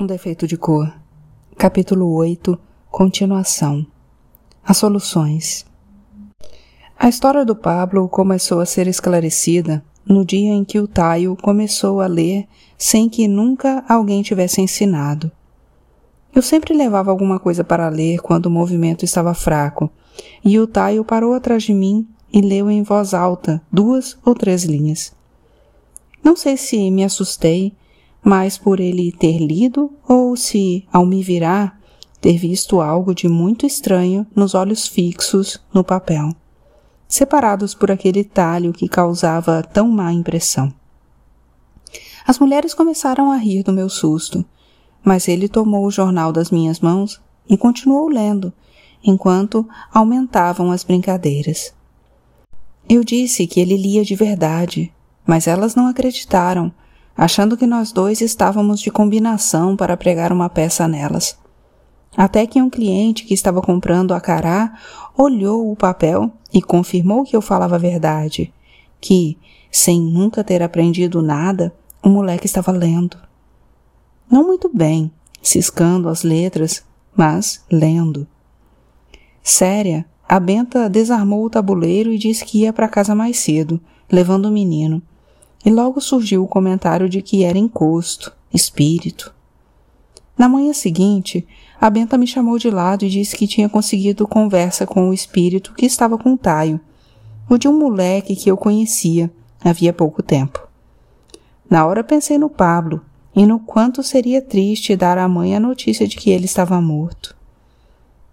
Um defeito de cor. Capítulo 8 Continuação. As soluções. A história do Pablo começou a ser esclarecida no dia em que o Taio começou a ler sem que nunca alguém tivesse ensinado. Eu sempre levava alguma coisa para ler quando o movimento estava fraco, e o Taio parou atrás de mim e leu em voz alta duas ou três linhas. Não sei se me assustei mais por ele ter lido ou se, ao me virar, ter visto algo de muito estranho nos olhos fixos no papel, separados por aquele talho que causava tão má impressão. As mulheres começaram a rir do meu susto, mas ele tomou o jornal das minhas mãos e continuou lendo, enquanto aumentavam as brincadeiras. Eu disse que ele lia de verdade, mas elas não acreditaram achando que nós dois estávamos de combinação para pregar uma peça nelas. Até que um cliente que estava comprando a cará olhou o papel e confirmou que eu falava a verdade, que, sem nunca ter aprendido nada, o moleque estava lendo. Não muito bem, ciscando as letras, mas lendo. Séria, a Benta desarmou o tabuleiro e disse que ia para casa mais cedo, levando o menino, e logo surgiu o comentário de que era encosto, espírito. Na manhã seguinte, a Benta me chamou de lado e disse que tinha conseguido conversa com o espírito que estava com o Taio, o de um moleque que eu conhecia havia pouco tempo. Na hora pensei no Pablo e no quanto seria triste dar à mãe a notícia de que ele estava morto.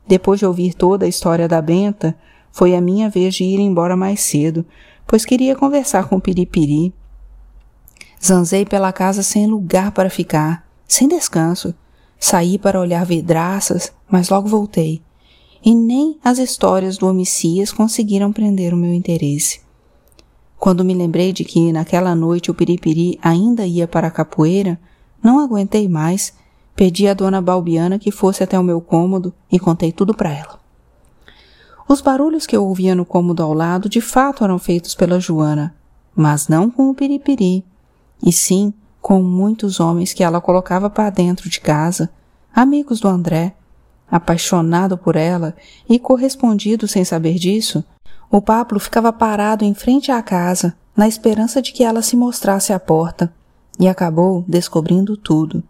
Depois de ouvir toda a história da Benta, foi a minha vez de ir embora mais cedo, pois queria conversar com o Piripiri Zanzei pela casa sem lugar para ficar, sem descanso. Saí para olhar vidraças, mas logo voltei. E nem as histórias do homicias conseguiram prender o meu interesse. Quando me lembrei de que naquela noite o Piripiri ainda ia para a capoeira, não aguentei mais, pedi à dona Balbiana que fosse até o meu cômodo e contei tudo para ela. Os barulhos que eu ouvia no cômodo ao lado de fato eram feitos pela Joana, mas não com o Piripiri, e sim com muitos homens que ela colocava para dentro de casa, amigos do André. Apaixonado por ela e correspondido sem saber disso, o Pablo ficava parado em frente à casa, na esperança de que ela se mostrasse à porta, e acabou descobrindo tudo,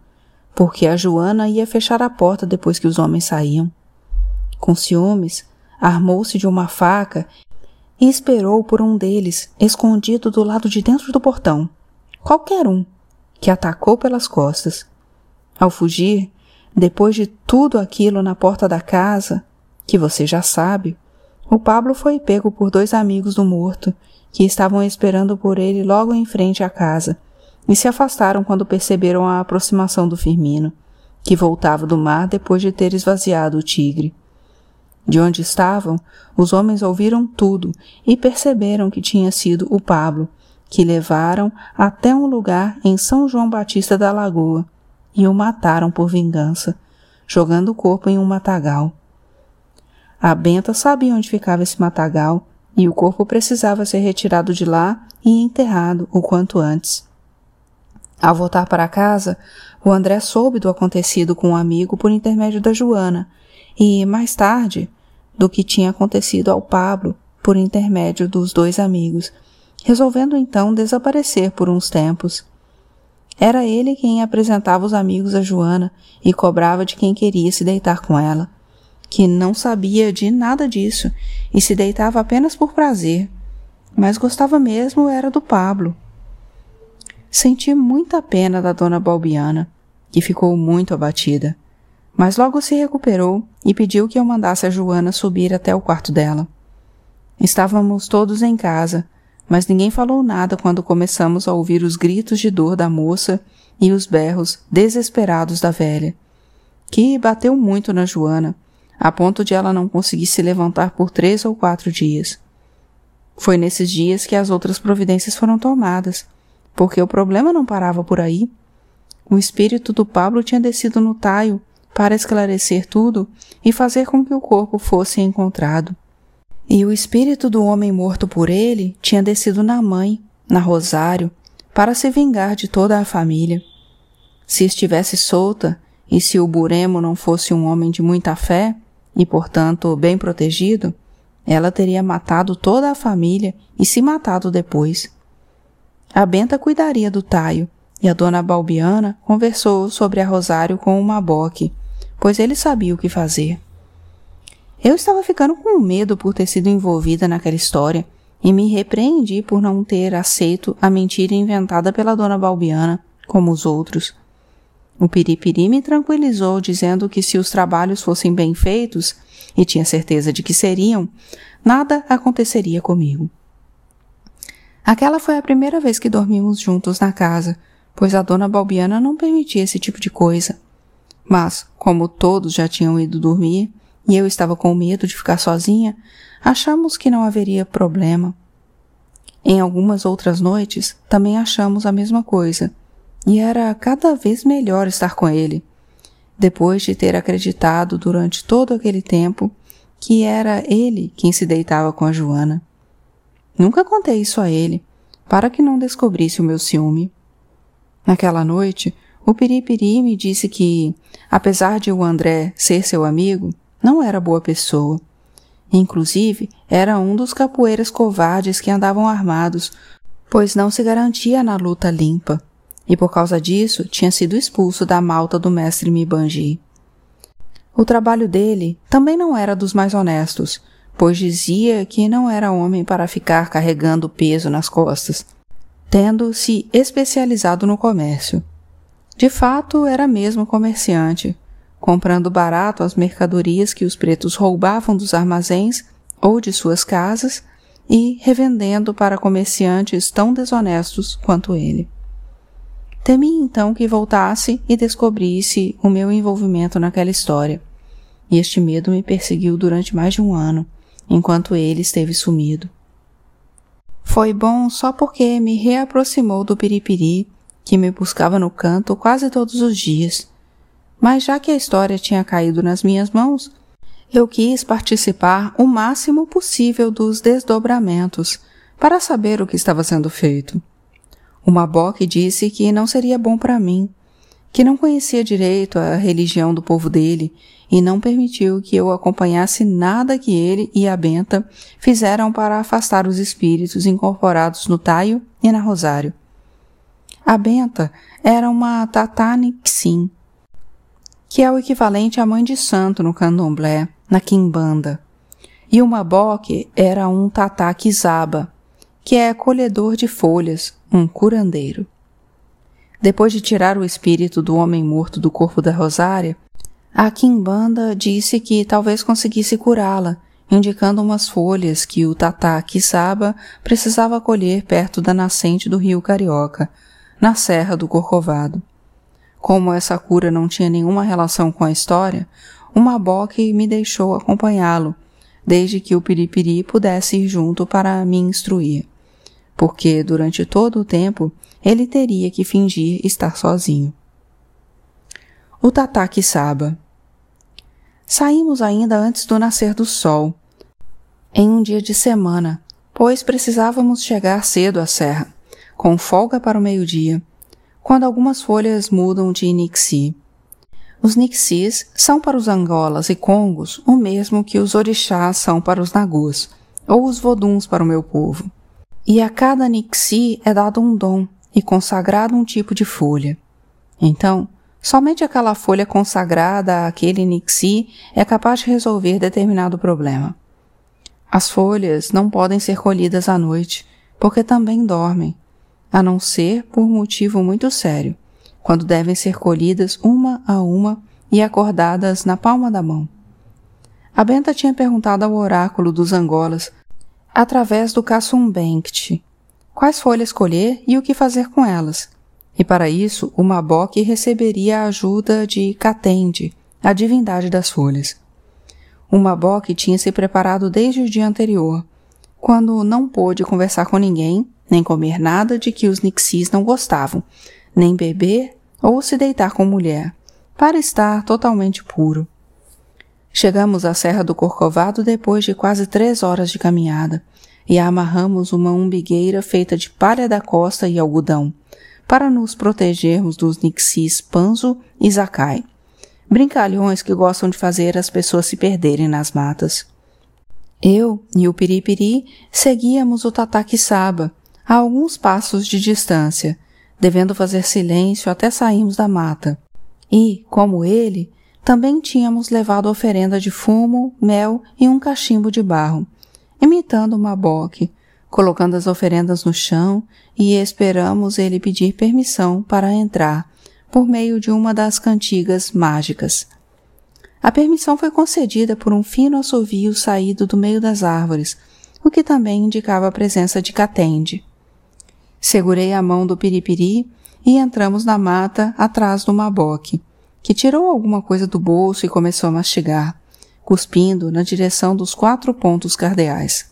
porque a Joana ia fechar a porta depois que os homens saíam. Com ciúmes, armou-se de uma faca e esperou por um deles, escondido do lado de dentro do portão qualquer um, que atacou pelas costas. Ao fugir, depois de tudo aquilo na porta da casa, que você já sabe, o Pablo foi pego por dois amigos do morto, que estavam esperando por ele logo em frente à casa, e se afastaram quando perceberam a aproximação do Firmino, que voltava do mar depois de ter esvaziado o tigre. De onde estavam, os homens ouviram tudo e perceberam que tinha sido o Pablo, que levaram até um lugar em São João Batista da Lagoa e o mataram por vingança, jogando o corpo em um matagal. A Benta sabia onde ficava esse matagal e o corpo precisava ser retirado de lá e enterrado o quanto antes. Ao voltar para casa, o André soube do acontecido com um amigo por intermédio da Joana e, mais tarde, do que tinha acontecido ao Pablo por intermédio dos dois amigos resolvendo então desaparecer por uns tempos. Era ele quem apresentava os amigos a Joana e cobrava de quem queria se deitar com ela, que não sabia de nada disso e se deitava apenas por prazer, mas gostava mesmo era do Pablo. Senti muita pena da dona Balbiana, que ficou muito abatida, mas logo se recuperou e pediu que eu mandasse a Joana subir até o quarto dela. Estávamos todos em casa, mas ninguém falou nada quando começamos a ouvir os gritos de dor da moça e os berros desesperados da velha, que bateu muito na Joana, a ponto de ela não conseguir se levantar por três ou quatro dias. Foi nesses dias que as outras providências foram tomadas, porque o problema não parava por aí. O espírito do Pablo tinha descido no taio para esclarecer tudo e fazer com que o corpo fosse encontrado. E o espírito do homem morto por ele tinha descido na mãe, na Rosário, para se vingar de toda a família. Se estivesse solta, e se o Buremo não fosse um homem de muita fé, e portanto bem protegido, ela teria matado toda a família e se matado depois. A Benta cuidaria do Taio, e a dona Balbiana conversou sobre a Rosário com o Maboque, pois ele sabia o que fazer. Eu estava ficando com medo por ter sido envolvida naquela história e me repreendi por não ter aceito a mentira inventada pela dona Balbiana, como os outros. O Piripiri me tranquilizou, dizendo que se os trabalhos fossem bem feitos, e tinha certeza de que seriam, nada aconteceria comigo. Aquela foi a primeira vez que dormimos juntos na casa, pois a dona Balbiana não permitia esse tipo de coisa. Mas, como todos já tinham ido dormir, e eu estava com medo de ficar sozinha, achamos que não haveria problema. Em algumas outras noites, também achamos a mesma coisa, e era cada vez melhor estar com ele, depois de ter acreditado durante todo aquele tempo que era ele quem se deitava com a Joana. Nunca contei isso a ele, para que não descobrisse o meu ciúme. Naquela noite, o Piripiri me disse que, apesar de o André ser seu amigo, não era boa pessoa. Inclusive, era um dos capoeiras covardes que andavam armados, pois não se garantia na luta limpa, e por causa disso tinha sido expulso da malta do mestre Mibanji. O trabalho dele também não era dos mais honestos, pois dizia que não era homem para ficar carregando peso nas costas, tendo se especializado no comércio. De fato, era mesmo comerciante, comprando barato as mercadorias que os pretos roubavam dos armazéns ou de suas casas e revendendo para comerciantes tão desonestos quanto ele. Temi então que voltasse e descobrisse o meu envolvimento naquela história, e este medo me perseguiu durante mais de um ano, enquanto ele esteve sumido. Foi bom só porque me reaproximou do piripiri, que me buscava no canto quase todos os dias, mas já que a história tinha caído nas minhas mãos, eu quis participar o máximo possível dos desdobramentos para saber o que estava sendo feito. O Maboque disse que não seria bom para mim, que não conhecia direito a religião do povo dele e não permitiu que eu acompanhasse nada que ele e a Benta fizeram para afastar os espíritos incorporados no Taio e na Rosário. A Benta era uma Tatanixim, que é o equivalente à mãe de santo no candomblé, na quimbanda. E o maboque era um tatá kizaba, que é colhedor de folhas, um curandeiro. Depois de tirar o espírito do homem morto do corpo da Rosária, a quimbanda disse que talvez conseguisse curá-la, indicando umas folhas que o tatá kizaba precisava colher perto da nascente do rio Carioca, na Serra do Corcovado. Como essa cura não tinha nenhuma relação com a história, o Maboque me deixou acompanhá-lo, desde que o Piripiri pudesse ir junto para me instruir, porque durante todo o tempo ele teria que fingir estar sozinho. O Tataque Saba Saímos ainda antes do nascer do sol, em um dia de semana, pois precisávamos chegar cedo à serra, com folga para o meio-dia, quando algumas folhas mudam de nixi. Os nixis são para os angolas e congos o mesmo que os orixás são para os nagus, ou os voduns para o meu povo. E a cada nixi é dado um dom e consagrado um tipo de folha. Então, somente aquela folha consagrada àquele nixi é capaz de resolver determinado problema. As folhas não podem ser colhidas à noite, porque também dormem, a não ser por motivo muito sério, quando devem ser colhidas uma a uma e acordadas na palma da mão. A Benta tinha perguntado ao oráculo dos Angolas, através do Kassumbenkt, quais folhas colher e o que fazer com elas. E para isso, o Maboque receberia a ajuda de Katende, a divindade das folhas. O Maboque tinha se preparado desde o dia anterior, quando não pôde conversar com ninguém nem comer nada de que os nixis não gostavam, nem beber ou se deitar com mulher, para estar totalmente puro. Chegamos à Serra do Corcovado depois de quase três horas de caminhada e amarramos uma umbigueira feita de palha da costa e algodão, para nos protegermos dos nixis Panzo e Zakai, brincalhões que gostam de fazer as pessoas se perderem nas matas. Eu e o Piripiri seguíamos o Tataquissaba a alguns passos de distância, devendo fazer silêncio até sairmos da mata. E, como ele, também tínhamos levado oferenda de fumo, mel e um cachimbo de barro, imitando uma boque, colocando as oferendas no chão e esperamos ele pedir permissão para entrar por meio de uma das cantigas mágicas. A permissão foi concedida por um fino assovio saído do meio das árvores, o que também indicava a presença de Catende. Segurei a mão do piripiri e entramos na mata atrás do maboque, que tirou alguma coisa do bolso e começou a mastigar, cuspindo na direção dos quatro pontos cardeais.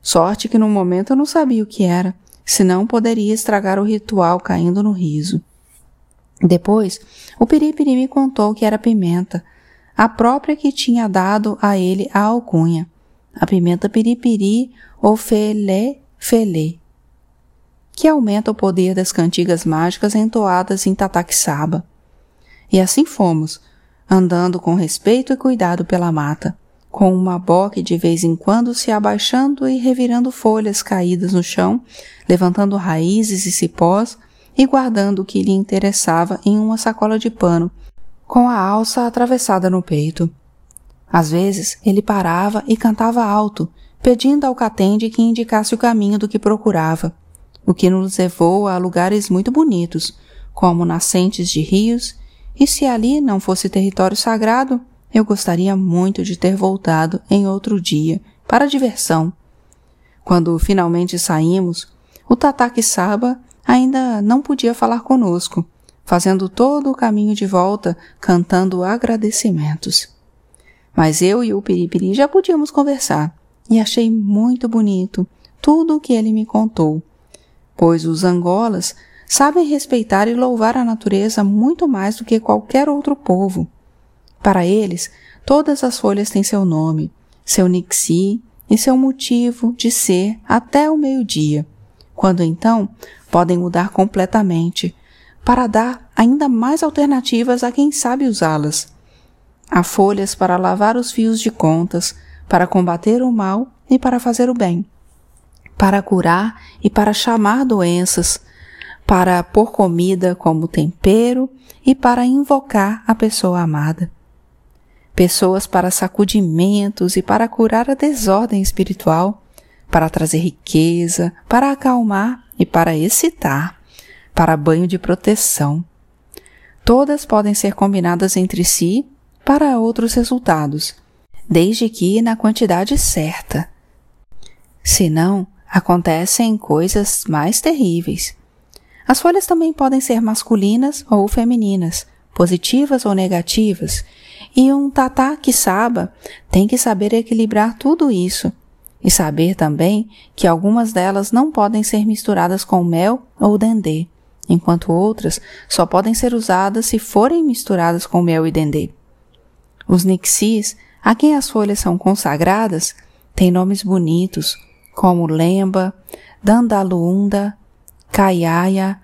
Sorte que no momento eu não sabia o que era, senão poderia estragar o ritual caindo no riso. Depois, o Piripiri me contou que era pimenta, a própria que tinha dado a ele a alcunha, a pimenta piripiri ou felé felé, que aumenta o poder das cantigas mágicas entoadas em Tataquissaba. E assim fomos, andando com respeito e cuidado pela mata com uma boque de vez em quando se abaixando e revirando folhas caídas no chão, levantando raízes e cipós e guardando o que lhe interessava em uma sacola de pano, com a alça atravessada no peito. Às vezes ele parava e cantava alto, pedindo ao catende que indicasse o caminho do que procurava, o que nos levou a lugares muito bonitos, como nascentes de rios, e se ali não fosse território sagrado, eu gostaria muito de ter voltado em outro dia, para diversão. Quando finalmente saímos, o Tataque Saba ainda não podia falar conosco, fazendo todo o caminho de volta cantando agradecimentos. Mas eu e o Piripiri já podíamos conversar, e achei muito bonito tudo o que ele me contou, pois os angolas sabem respeitar e louvar a natureza muito mais do que qualquer outro povo. Para eles, todas as folhas têm seu nome, seu nixi e seu motivo de ser até o meio-dia, quando então podem mudar completamente, para dar ainda mais alternativas a quem sabe usá-las. Há folhas para lavar os fios de contas, para combater o mal e para fazer o bem, para curar e para chamar doenças, para pôr comida como tempero e para invocar a pessoa amada pessoas para sacudimentos e para curar a desordem espiritual, para trazer riqueza, para acalmar e para excitar, para banho de proteção. Todas podem ser combinadas entre si para outros resultados, desde que na quantidade certa. Senão, acontecem coisas mais terríveis. As folhas também podem ser masculinas ou femininas, positivas ou negativas, e um tatá que saba tem que saber equilibrar tudo isso e saber também que algumas delas não podem ser misturadas com mel ou dendê, enquanto outras só podem ser usadas se forem misturadas com mel e dendê. Os nixis, a quem as folhas são consagradas, têm nomes bonitos, como lemba, dandaluunda, caiaia,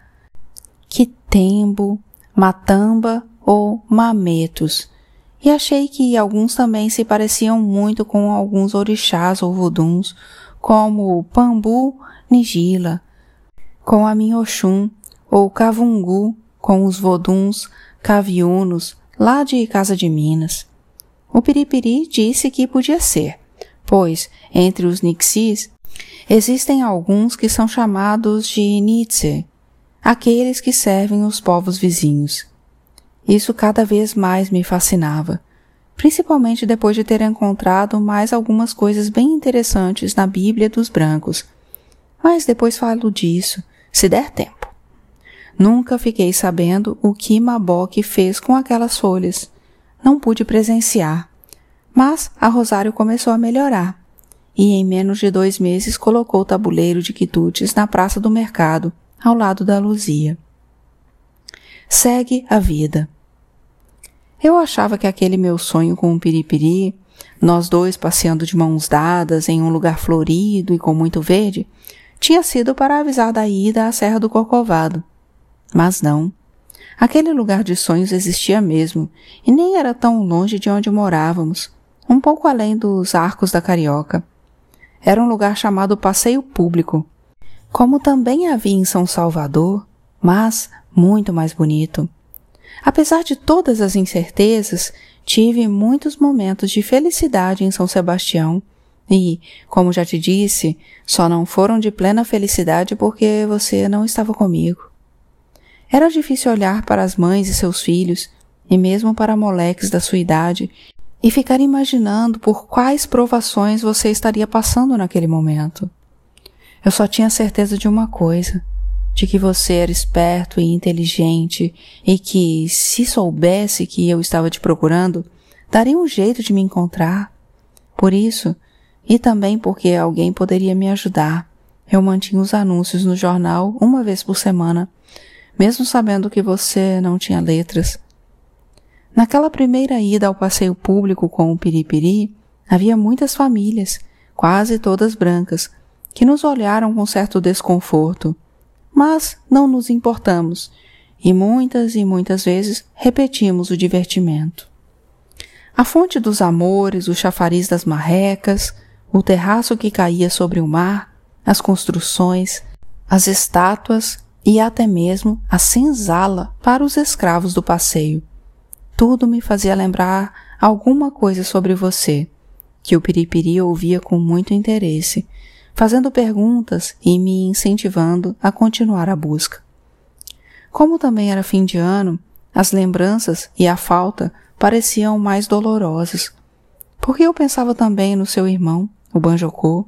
quitembo, matamba ou mametos, e achei que alguns também se pareciam muito com alguns orixás ou voduns, como Pambu Nigila, com a Minhoxum, ou Cavungu, com os voduns caviunos, lá de Casa de Minas. O Piripiri disse que podia ser, pois, entre os Nixis, existem alguns que são chamados de Nitze, aqueles que servem os povos vizinhos. Isso cada vez mais me fascinava, principalmente depois de ter encontrado mais algumas coisas bem interessantes na Bíblia dos Brancos. Mas depois falo disso, se der tempo. Nunca fiquei sabendo o que Maboque fez com aquelas folhas. Não pude presenciar. Mas a Rosário começou a melhorar. E em menos de dois meses colocou o tabuleiro de quitutes na praça do mercado, ao lado da Luzia segue a vida. Eu achava que aquele meu sonho com o piripiri, nós dois passeando de mãos dadas em um lugar florido e com muito verde, tinha sido para avisar da ida à Serra do Corcovado. Mas não. Aquele lugar de sonhos existia mesmo, e nem era tão longe de onde morávamos, um pouco além dos arcos da Carioca. Era um lugar chamado Passeio Público, como também havia em São Salvador, mas muito mais bonito. Apesar de todas as incertezas, tive muitos momentos de felicidade em São Sebastião e, como já te disse, só não foram de plena felicidade porque você não estava comigo. Era difícil olhar para as mães e seus filhos, e mesmo para moleques da sua idade, e ficar imaginando por quais provações você estaria passando naquele momento. Eu só tinha certeza de uma coisa, de que você era esperto e inteligente e que, se soubesse que eu estava te procurando, daria um jeito de me encontrar. Por isso, e também porque alguém poderia me ajudar, eu mantinha os anúncios no jornal uma vez por semana mesmo sabendo que você não tinha letras. Naquela primeira ida ao passeio público com o Piripiri, havia muitas famílias, quase todas brancas, que nos olharam com certo desconforto. Mas não nos importamos, e muitas e muitas vezes repetimos o divertimento. A fonte dos amores, o chafariz das marrecas, o terraço que caía sobre o mar, as construções, as estátuas e até mesmo a senzala para os escravos do passeio. Tudo me fazia lembrar alguma coisa sobre você, que o Piripiri ouvia com muito interesse, fazendo perguntas e me incentivando a continuar a busca. Como também era fim de ano, as lembranças e a falta pareciam mais dolorosas, porque eu pensava também no seu irmão, o Banjocô,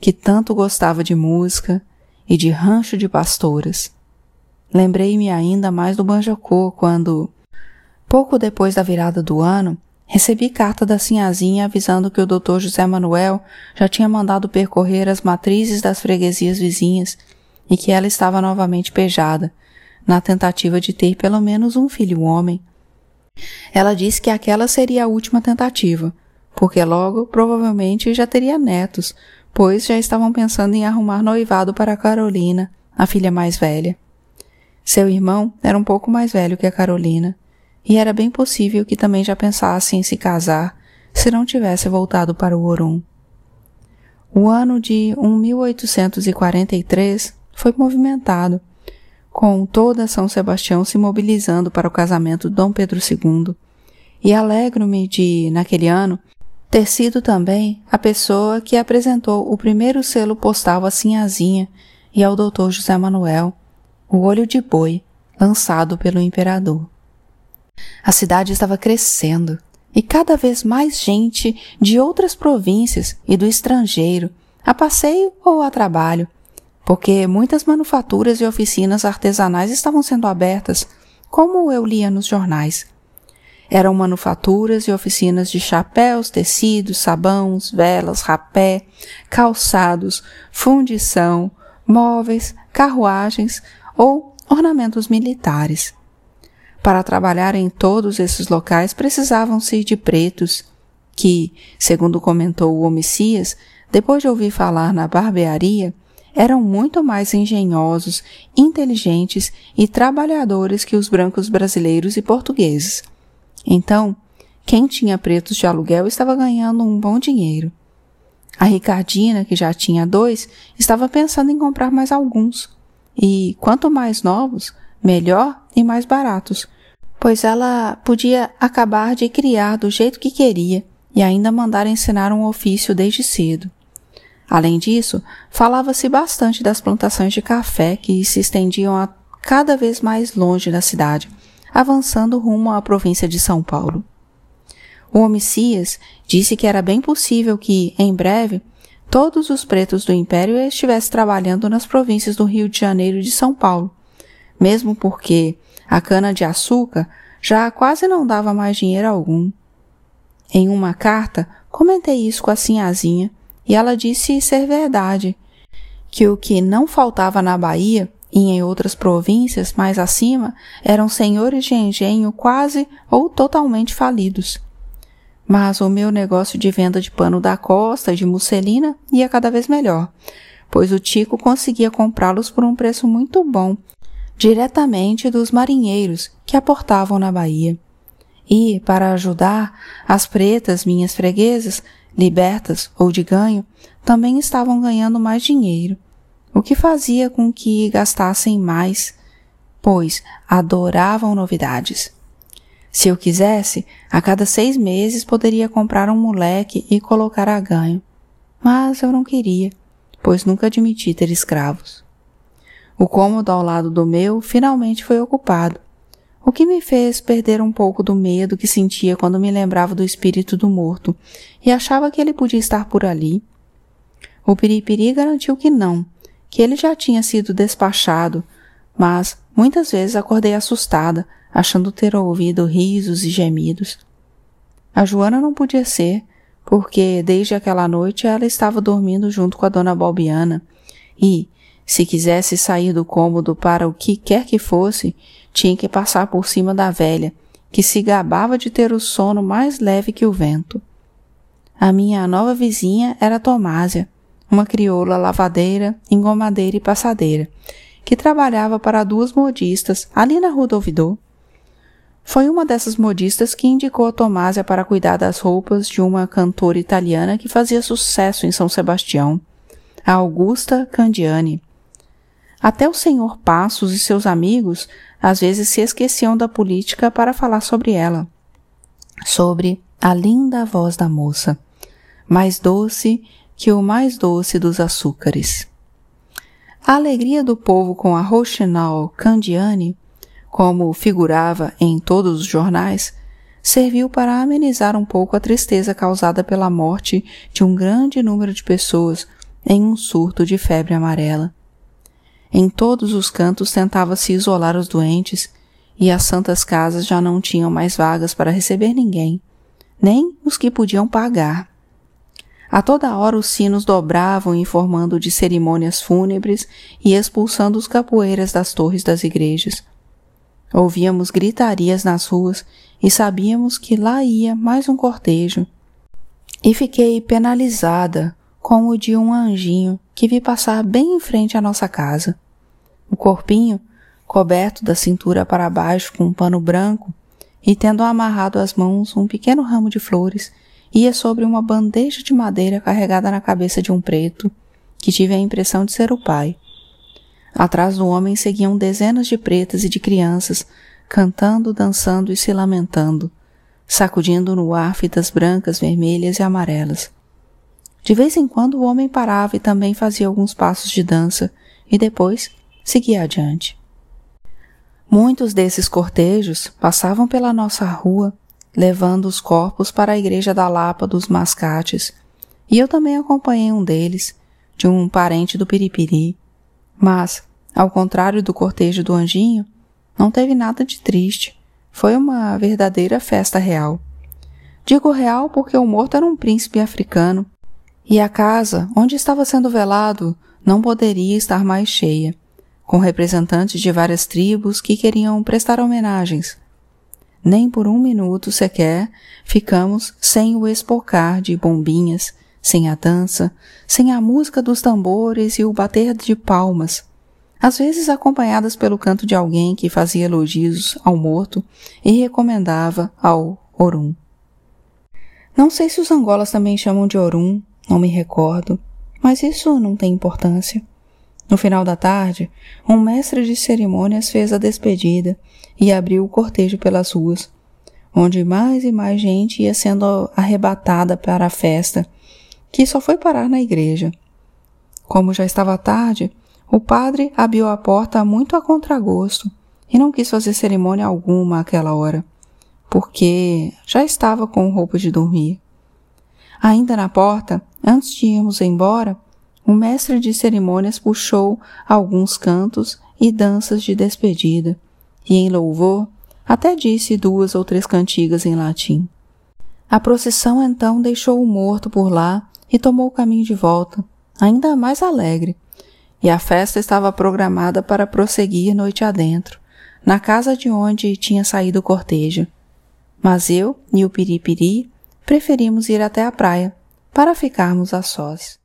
que tanto gostava de música e de rancho de pastoras. Lembrei-me ainda mais do Banjocô quando, pouco depois da virada do ano, recebi carta da Sinhazinha avisando que o Dr. José Manuel já tinha mandado percorrer as matrizes das freguesias vizinhas e que ela estava novamente pejada, na tentativa de ter pelo menos um filho homem. Ela disse que aquela seria a última tentativa, porque logo provavelmente já teria netos, pois já estavam pensando em arrumar noivado para Carolina, a filha mais velha. Seu irmão era um pouco mais velho que a Carolina, e era bem possível que também já pensasse em se casar se não tivesse voltado para o Orum. O ano de 1843 foi movimentado, com toda São Sebastião se mobilizando para o casamento de Dom Pedro II, e alegro-me de, naquele ano, ter sido também a pessoa que apresentou o primeiro selo postal à Sinhazinha e ao Dr. José Manuel, o olho de boi, lançado pelo imperador. A cidade estava crescendo e cada vez mais gente de outras províncias e do estrangeiro, a passeio ou a trabalho, porque muitas manufaturas e oficinas artesanais estavam sendo abertas, como eu lia nos jornais. Eram manufaturas e oficinas de chapéus, tecidos, sabões, velas, rapé, calçados, fundição, móveis, carruagens ou ornamentos militares. Para trabalhar em todos esses locais precisavam-se de pretos, que, segundo comentou o Homicias, depois de ouvir falar na barbearia, eram muito mais engenhosos, inteligentes e trabalhadores que os brancos brasileiros e portugueses. Então, quem tinha pretos de aluguel estava ganhando um bom dinheiro. A Ricardina, que já tinha dois, estava pensando em comprar mais alguns. E quanto mais novos, melhor e mais baratos, pois ela podia acabar de criar do jeito que queria e ainda mandar ensinar um ofício desde cedo. Além disso, falava-se bastante das plantações de café que se estendiam a cada vez mais longe da cidade, avançando rumo à província de São Paulo. O Homicias disse que era bem possível que, em breve, todos os pretos do Império estivessem trabalhando nas províncias do Rio de Janeiro e de São Paulo, mesmo porque a cana-de-açúcar já quase não dava mais dinheiro algum. Em uma carta, comentei isso com a sinhazinha e ela disse ser verdade, que o que não faltava na Bahia e em outras províncias mais acima eram senhores de engenho quase ou totalmente falidos. Mas o meu negócio de venda de pano da costa e de musselina ia cada vez melhor, pois o Tico conseguia comprá-los por um preço muito bom, diretamente dos marinheiros que aportavam na Bahia. E, para ajudar, as pretas, minhas freguesas, libertas ou de ganho, também estavam ganhando mais dinheiro, o que fazia com que gastassem mais, pois adoravam novidades. Se eu quisesse, a cada seis meses poderia comprar um moleque e colocar a ganho. Mas eu não queria, pois nunca admiti ter escravos. O cômodo ao lado do meu finalmente foi ocupado, o que me fez perder um pouco do medo que sentia quando me lembrava do espírito do morto e achava que ele podia estar por ali. O Piripiri garantiu que não, que ele já tinha sido despachado, mas muitas vezes acordei assustada, achando ter ouvido risos e gemidos. A Joana não podia ser, porque desde aquela noite ela estava dormindo junto com a dona Balbiana e, se quisesse sair do cômodo para o que quer que fosse, tinha que passar por cima da velha, que se gabava de ter o sono mais leve que o vento. A minha nova vizinha era Tomásia, uma crioula lavadeira, engomadeira e passadeira, que trabalhava para duas modistas ali na rua do Ouvidor. Foi uma dessas modistas que indicou a Tomásia para cuidar das roupas de uma cantora italiana que fazia sucesso em São Sebastião, a Augusta Candiani. Até o senhor Passos e seus amigos às vezes se esqueciam da política para falar sobre ela, sobre a linda voz da moça, mais doce que o mais doce dos açúcares. A alegria do povo com a Rochinal Candiani, como figurava em todos os jornais, serviu para amenizar um pouco a tristeza causada pela morte de um grande número de pessoas em um surto de febre amarela. Em todos os cantos tentava-se isolar os doentes, e as santas casas já não tinham mais vagas para receber ninguém, nem os que podiam pagar. A toda hora os sinos dobravam informando de cerimônias fúnebres e expulsando os capoeiras das torres das igrejas. Ouvíamos gritarias nas ruas e sabíamos que lá ia mais um cortejo. E fiquei penalizada com o de um anjinho que vi passar bem em frente à nossa casa. O corpinho, coberto da cintura para baixo com um pano branco e tendo amarrado às mãos um pequeno ramo de flores, ia sobre uma bandeja de madeira carregada na cabeça de um preto, que tive a impressão de ser o pai. Atrás do homem seguiam dezenas de pretas e de crianças, cantando, dançando e se lamentando, sacudindo no ar fitas brancas, vermelhas e amarelas. De vez em quando o homem parava e também fazia alguns passos de dança, e depois seguia adiante. Muitos desses cortejos passavam pela nossa rua, levando os corpos para a igreja da Lapa dos Mascates, e eu também acompanhei um deles, de um parente do Piripiri. Mas, ao contrário do cortejo do Anjinho, não teve nada de triste. Foi uma verdadeira festa real. Digo real porque o morto era um príncipe africano e a casa onde estava sendo velado não poderia estar mais cheia, com representantes de várias tribos que queriam prestar homenagens. Nem por um minuto sequer ficamos sem o espocar de bombinhas, sem a dança, sem a música dos tambores e o bater de palmas, às vezes acompanhadas pelo canto de alguém que fazia elogios ao morto e recomendava ao Orum. Não sei se os angolas também chamam de Orum não me recordo, mas isso não tem importância. No final da tarde, um mestre de cerimônias fez a despedida e abriu o cortejo pelas ruas, onde mais e mais gente ia sendo arrebatada para a festa, que só foi parar na igreja. Como já estava tarde, o padre abriu a porta muito a contragosto e não quis fazer cerimônia alguma àquela hora, porque já estava com roupa de dormir. Ainda na porta, Antes de irmos embora, o mestre de cerimônias puxou alguns cantos e danças de despedida, e em louvor até disse duas ou três cantigas em latim. A procissão então deixou o morto por lá e tomou o caminho de volta, ainda mais alegre, e a festa estava programada para prosseguir noite adentro, na casa de onde tinha saído o cortejo. Mas eu e o Piripiri preferimos ir até a praia, para ficarmos a sós.